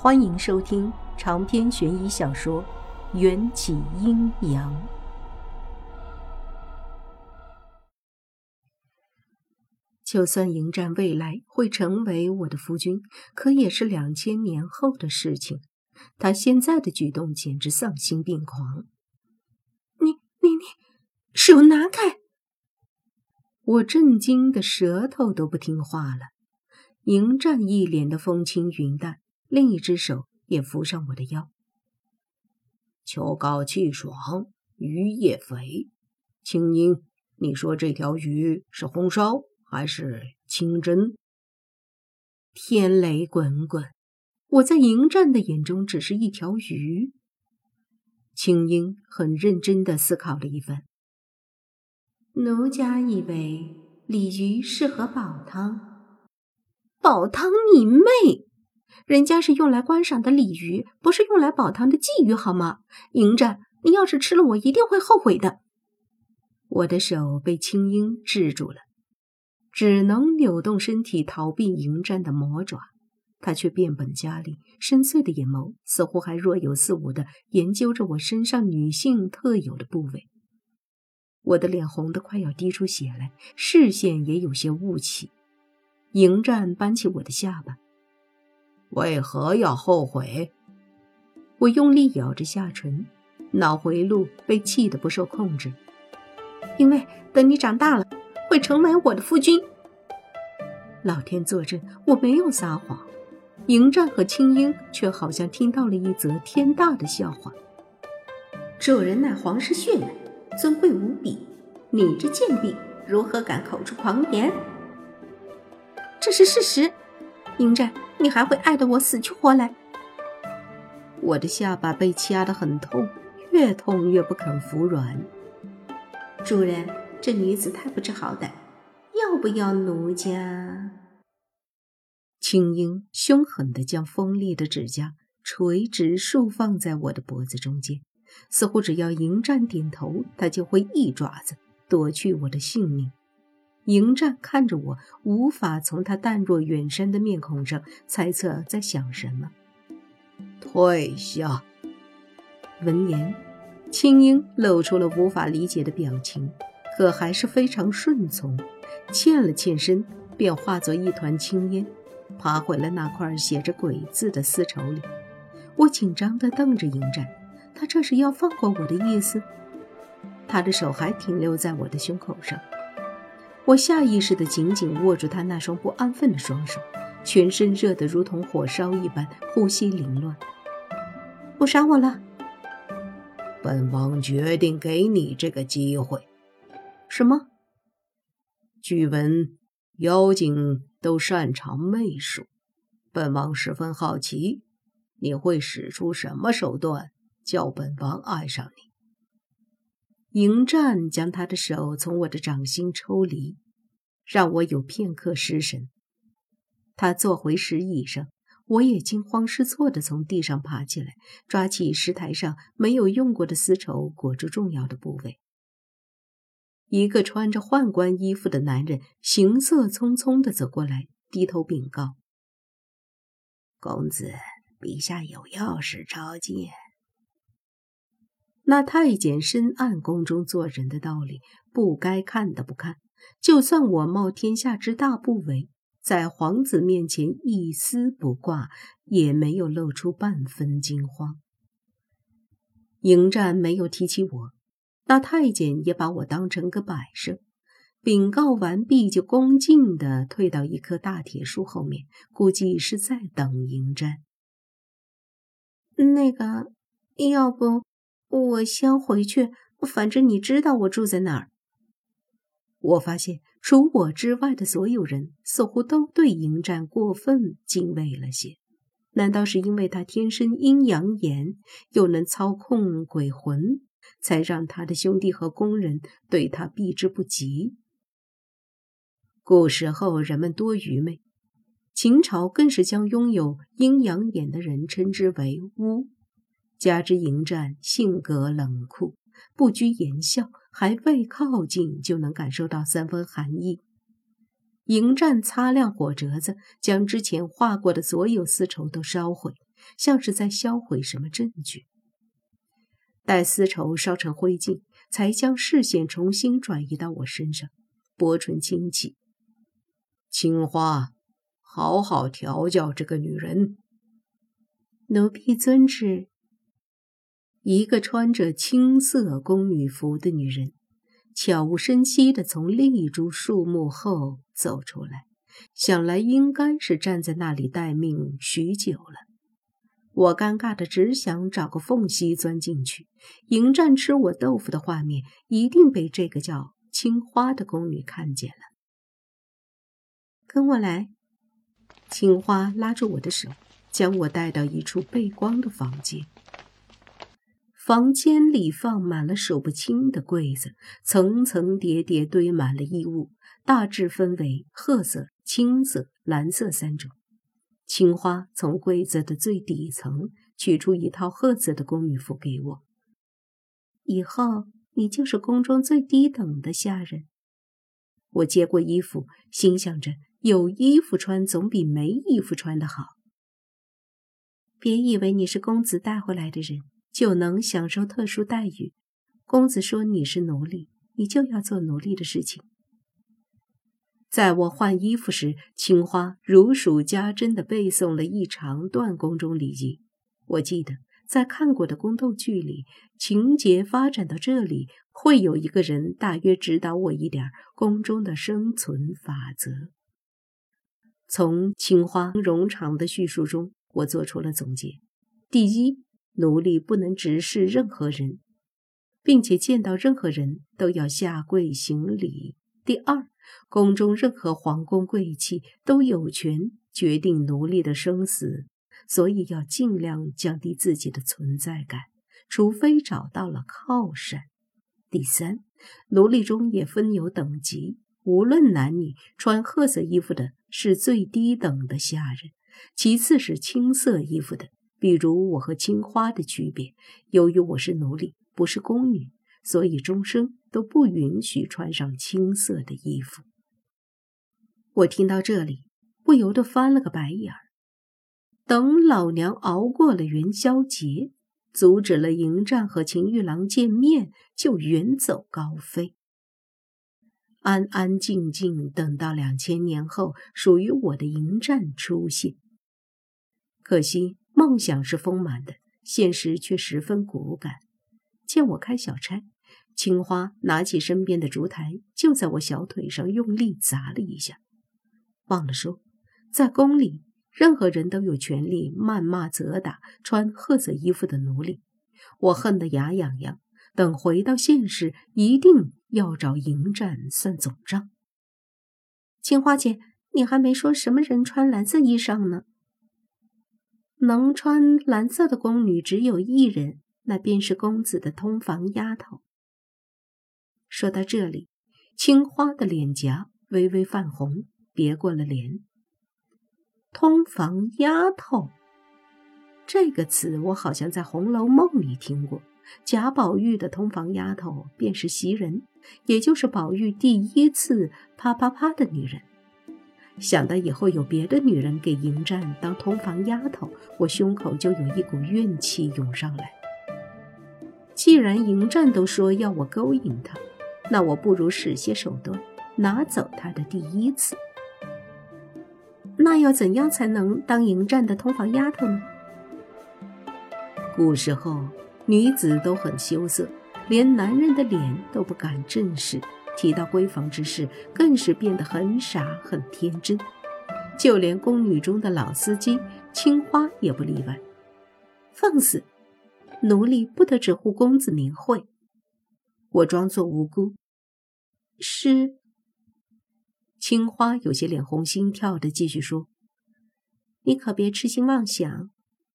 欢迎收听长篇悬疑小说《缘起阴阳》。就算迎战未来会成为我的夫君，可也是两千年后的事情。他现在的举动简直丧心病狂！你、你、你，手拿开！我震惊的舌头都不听话了。迎战一脸的风轻云淡。另一只手也扶上我的腰。秋高气爽，鱼也肥。青樱，你说这条鱼是红烧还是清蒸？天雷滚滚！我在迎战的眼中只是一条鱼。青樱很认真的思考了一番。奴家以为鲤鱼适合煲汤。煲汤你妹！人家是用来观赏的鲤鱼，不是用来煲汤的鲫鱼，好吗？迎战，你要是吃了，我一定会后悔的。我的手被青樱制住了，只能扭动身体逃避迎战的魔爪。他却变本加厉，深邃的眼眸似乎还若有似无的研究着我身上女性特有的部位。我的脸红得快要滴出血来，视线也有些雾气。迎战扳起我的下巴。为何要后悔？我用力咬着下唇，脑回路被气得不受控制。因为等你长大了，会成为我的夫君。老天作证，我没有撒谎。迎战和青樱却好像听到了一则天大的笑话。主人乃皇室血脉，尊贵无比。你这贱婢，如何敢口出狂言？这是事实。迎战。你还会爱得我死去活来？我的下巴被掐得很痛，越痛越不肯服软。主人，这女子太不知好歹，要不要奴家？青樱凶狠地将锋利的指甲垂直竖放在我的脖子中间，似乎只要迎战点头，他就会一爪子夺去我的性命。迎战看着我，无法从他淡若远山的面孔上猜测在想什么。退下。闻言，青樱露出了无法理解的表情，可还是非常顺从，欠了欠身，便化作一团青烟，爬回了那块写着“鬼”字的丝绸里。我紧张地瞪着迎战，他这是要放过我的意思？他的手还停留在我的胸口上。我下意识地紧紧握住他那双不安分的双手，全身热得如同火烧一般，呼吸凌乱。不杀我了，本王决定给你这个机会。什么？据闻妖精都擅长媚术，本王十分好奇，你会使出什么手段叫本王爱上你？迎战将他的手从我的掌心抽离，让我有片刻失神。他坐回石椅上，我也惊慌失措地从地上爬起来，抓起石台上没有用过的丝绸裹住重要的部位。一个穿着宦官衣服的男人行色匆匆地走过来，低头禀告：“公子，陛下有要事召见。”那太监深谙宫中做人的道理，不该看的不看。就算我冒天下之大不韪，在皇子面前一丝不挂，也没有露出半分惊慌。迎战没有提起我，那太监也把我当成个摆设。禀告完毕，就恭敬地退到一棵大铁树后面，估计是在等迎战。那个，要不？我先回去，反正你知道我住在哪儿。我发现，除我之外的所有人似乎都对迎战过分敬畏了些。难道是因为他天生阴阳眼，又能操控鬼魂，才让他的兄弟和工人对他避之不及？古时候人们多愚昧，秦朝更是将拥有阴阳眼的人称之为巫。加之迎战性格冷酷，不拘言笑，还未靠近就能感受到三分寒意。迎战擦亮火折子，将之前画过的所有丝绸都烧毁，像是在销毁什么证据。待丝绸烧成灰烬，才将视线重新转移到我身上，薄唇轻启：“青花，好好调教这个女人。”奴婢遵旨。一个穿着青色宫女服的女人，悄无声息地从另一株树木后走出来，想来应该是站在那里待命许久了。我尴尬的只想找个缝隙钻进去，迎战吃我豆腐的画面一定被这个叫青花的宫女看见了。跟我来，青花拉住我的手，将我带到一处背光的房间。房间里放满了数不清的柜子，层层叠叠堆满了衣物，大致分为褐色、青色、蓝色三种。青花从柜子的最底层取出一套褐色的宫女服给我。以后你就是宫中最低等的下人。我接过衣服，心想着有衣服穿总比没衣服穿的好。别以为你是公子带回来的人就能享受特殊待遇。公子说你是奴隶，你就要做奴隶的事情。在我换衣服时，青花如数家珍地背诵了一长段宫中礼仪。我记得在看过的宫斗剧里，情节发展到这里，会有一个人大约指导我一点宫中的生存法则。从青花冗长的叙述中，我做出了总结：第一，奴隶不能直视任何人，并且见到任何人都要下跪行礼；第二，宫中任何皇宫贵戚都有权决定奴隶的生死，所以要尽量降低自己的存在感，除非找到了靠山。第三，奴隶中也分有等级，无论男女，穿褐色衣服的是最低等的下人，其次是青色衣服的，比如我和青花的区别。由于我是奴隶，不是宫女。所以终生都不允许穿上青色的衣服。我听到这里，不由得翻了个白眼儿。等老娘熬过了元宵节，阻止了迎战和秦玉郎见面，就远走高飞，安安静静等到两千年后属于我的迎战出现。可惜梦想是丰满的，现实却十分骨感。见我开小差。青花拿起身边的烛台，就在我小腿上用力砸了一下。忘了说，在宫里，任何人都有权利谩骂、责打穿褐色衣服的奴隶。我恨得牙痒痒，等回到现实，一定要找迎战算总账。青花姐，你还没说什么人穿蓝色衣裳呢？能穿蓝色的宫女只有一人，那便是公子的通房丫头。说到这里，青花的脸颊微微泛红，别过了脸。通房丫头这个词，我好像在《红楼梦》里听过。贾宝玉的通房丫头便是袭人，也就是宝玉第一次啪啪啪的女人。想到以后有别的女人给迎战当通房丫头，我胸口就有一股怨气涌上来。既然迎战都说要我勾引他。那我不如使些手段，拿走他的第一次。那要怎样才能当迎战的通房丫头呢？古时候女子都很羞涩，连男人的脸都不敢正视，提到闺房之事，更是变得很傻很天真。就连宫女中的老司机青花也不例外。放肆！奴隶不得只护公子名讳。我装作无辜。是。青花有些脸红心跳的继续说：“你可别痴心妄想，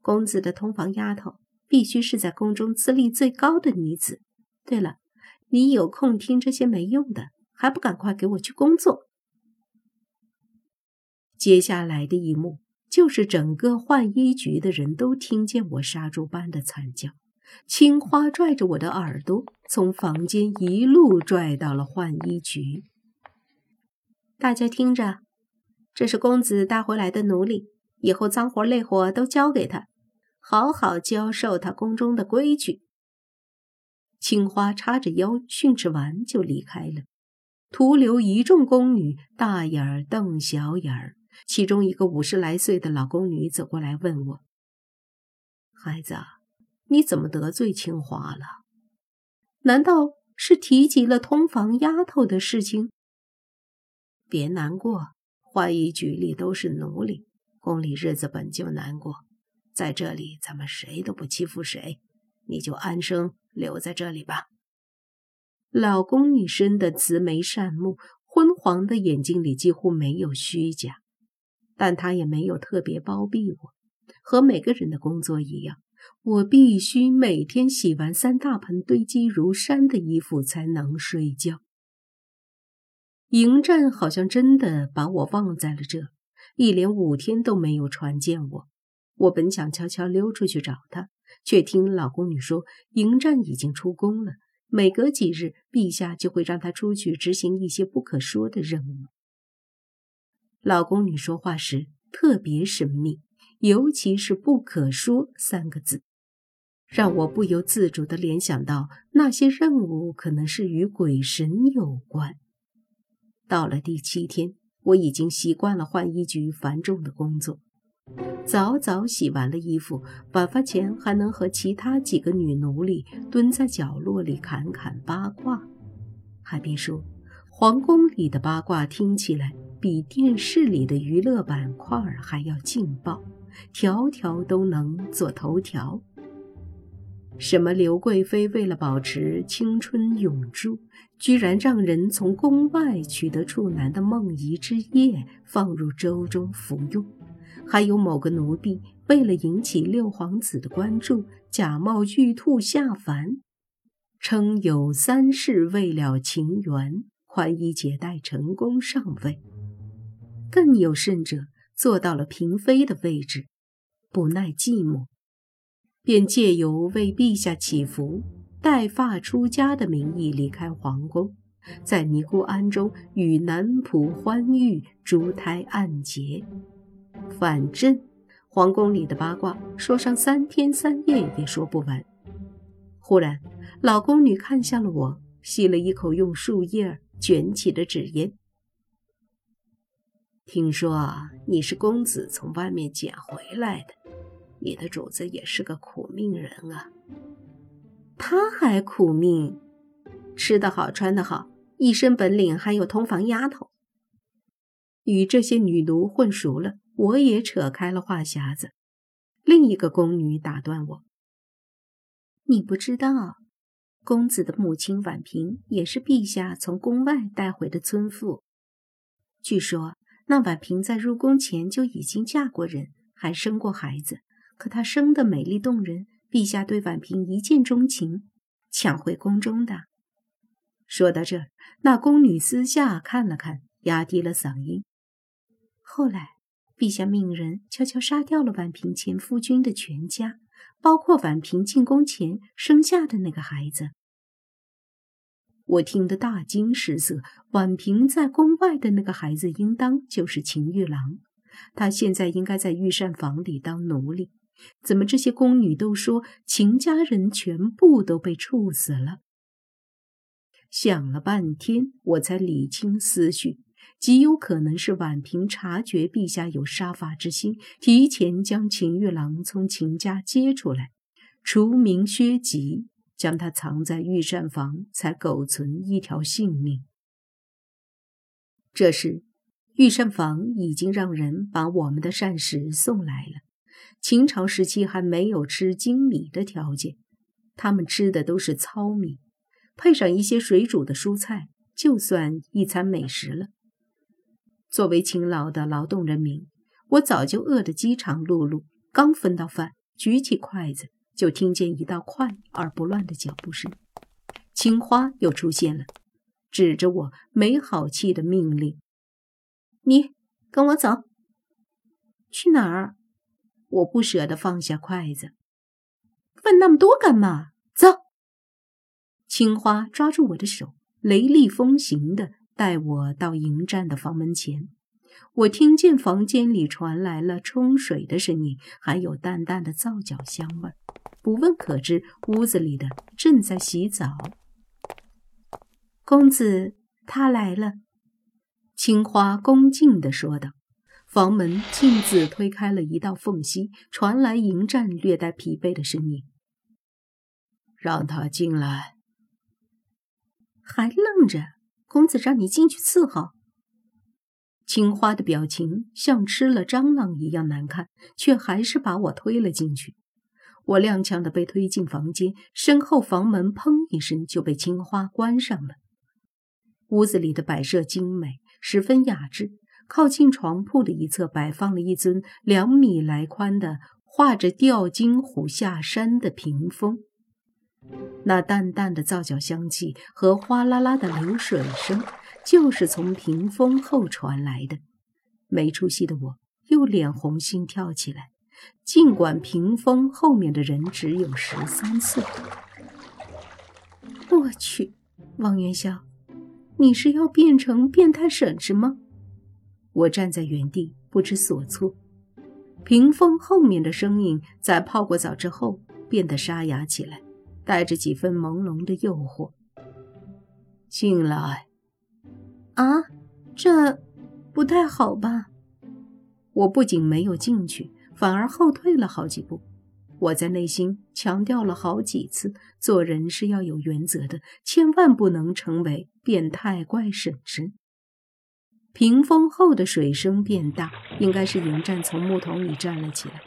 公子的通房丫头必须是在宫中资历最高的女子。对了，你有空听这些没用的，还不赶快给我去工作？”接下来的一幕，就是整个换衣局的人都听见我杀猪般的惨叫。青花拽着我的耳朵，从房间一路拽到了换衣局。大家听着，这是公子带回来的奴隶，以后脏活累活都交给他，好好教授他宫中的规矩。青花叉着腰训斥完就离开了，徒留一众宫女大眼儿瞪小眼儿。其中一个五十来岁的老宫女走过来问我：“孩子，你怎么得罪青花了？难道是提及了通房丫头的事情？”别难过，花衣局里都是奴隶，宫里日子本就难过，在这里咱们谁都不欺负谁，你就安生留在这里吧。老宫女生的慈眉善目，昏黄的眼睛里几乎没有虚假。但他也没有特别包庇我，和每个人的工作一样，我必须每天洗完三大盆堆积如山的衣服才能睡觉。迎战好像真的把我忘在了这，一连五天都没有传见我。我本想悄悄溜出去找他，却听老宫女说，迎战已经出宫了，每隔几日，陛下就会让他出去执行一些不可说的任务。老宫女说话时特别神秘，尤其是“不可说”三个字，让我不由自主地联想到那些任务可能是与鬼神有关。到了第七天，我已经习惯了换衣局繁重的工作，早早洗完了衣服，晚饭前还能和其他几个女奴隶蹲在角落里侃侃八卦。还别说，皇宫里的八卦听起来。比电视里的娱乐板块还要劲爆，条条都能做头条。什么刘贵妃为了保持青春永驻，居然让人从宫外取得处男的梦遗之液放入粥中服用？还有某个奴婢为了引起六皇子的关注，假冒玉兔下凡，称有三世未了情缘，宽衣解带成功上位。更有甚者，做到了嫔妃的位置，不耐寂寞，便借由为陛下祈福、带发出家的名义离开皇宫，在尼姑庵中与男仆欢愉、珠胎暗结。反正皇宫里的八卦说上三天三夜也说不完。忽然，老宫女看向了我，吸了一口用树叶卷起的纸烟。听说你是公子从外面捡回来的，你的主子也是个苦命人啊。他还苦命，吃得好，穿得好，一身本领，还有通房丫头。与这些女奴混熟了，我也扯开了话匣子。另一个宫女打断我：“你不知道，公子的母亲婉嫔也是陛下从宫外带回的村妇，据说。”那婉嫔在入宫前就已经嫁过人，还生过孩子。可她生得美丽动人，陛下对婉嫔一见钟情，抢回宫中的。说到这，那宫女私下看了看，压低了嗓音。后来，陛下命人悄悄杀掉了婉嫔前夫君的全家，包括婉嫔进宫前生下的那个孩子。我听得大惊失色。婉嫔在宫外的那个孩子，应当就是秦玉郎。他现在应该在御膳房里当奴隶。怎么这些宫女都说秦家人全部都被处死了？想了半天，我才理清思绪。极有可能是婉嫔察觉陛下有杀伐之心，提前将秦玉郎从秦家接出来，除名薛吉。将他藏在御膳房，才苟存一条性命。这时，御膳房已经让人把我们的膳食送来了。秦朝时期还没有吃精米的条件，他们吃的都是糙米，配上一些水煮的蔬菜，就算一餐美食了。作为勤劳的劳动人民，我早就饿得饥肠辘辘，刚分到饭，举起筷子。就听见一道快而不乱的脚步声，青花又出现了，指着我没好气的命令：“你跟我走，去哪儿？”我不舍得放下筷子，问那么多干嘛？走！青花抓住我的手，雷厉风行的带我到迎战的房门前。我听见房间里传来了冲水的声音，还有淡淡的皂角香味。不问可知，屋子里的正在洗澡。公子，他来了。青花恭敬地说道。房门径自推开了一道缝隙，传来迎战略带疲惫的声音：“让他进来。”还愣着？公子让你进去伺候。青花的表情像吃了蟑螂一样难看，却还是把我推了进去。我踉跄的被推进房间，身后房门砰一声就被青花关上了。屋子里的摆设精美，十分雅致。靠近床铺的一侧摆放了一尊两米来宽的画着吊金虎下山的屏风。那淡淡的皂角香气和哗啦啦的流水声，就是从屏风后传来的。没出息的我又脸红心跳起来，尽管屏风后面的人只有十三岁。我去，王元宵，你是要变成变态婶婶吗？我站在原地不知所措。屏风后面的声音在泡过澡之后变得沙哑起来。带着几分朦胧的诱惑，进来。啊，这不太好吧？我不仅没有进去，反而后退了好几步。我在内心强调了好几次，做人是要有原则的，千万不能成为变态怪婶婶。屏风后的水声变大，应该是迎战从木桶里站了起来。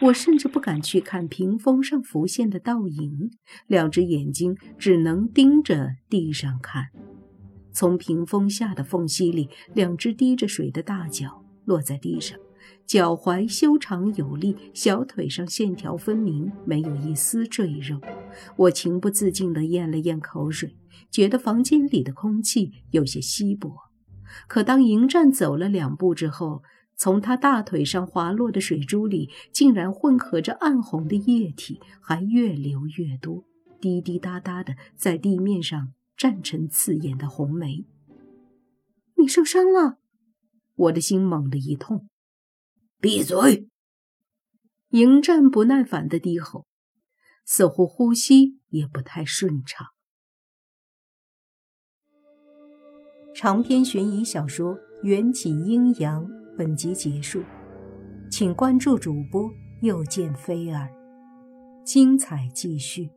我甚至不敢去看屏风上浮现的倒影，两只眼睛只能盯着地上看。从屏风下的缝隙里，两只滴着水的大脚落在地上，脚踝修长有力，小腿上线条分明，没有一丝赘肉。我情不自禁地咽了咽口水，觉得房间里的空气有些稀薄。可当迎战走了两步之后，从他大腿上滑落的水珠里，竟然混合着暗红的液体，还越流越多，滴滴答答的在地面上绽成刺眼的红梅。你受伤了！我的心猛地一痛。闭嘴！迎战不耐烦的低吼，似乎呼吸也不太顺畅。长篇悬疑小说《缘起阴阳》。本集结束，请关注主播，又见菲儿，精彩继续。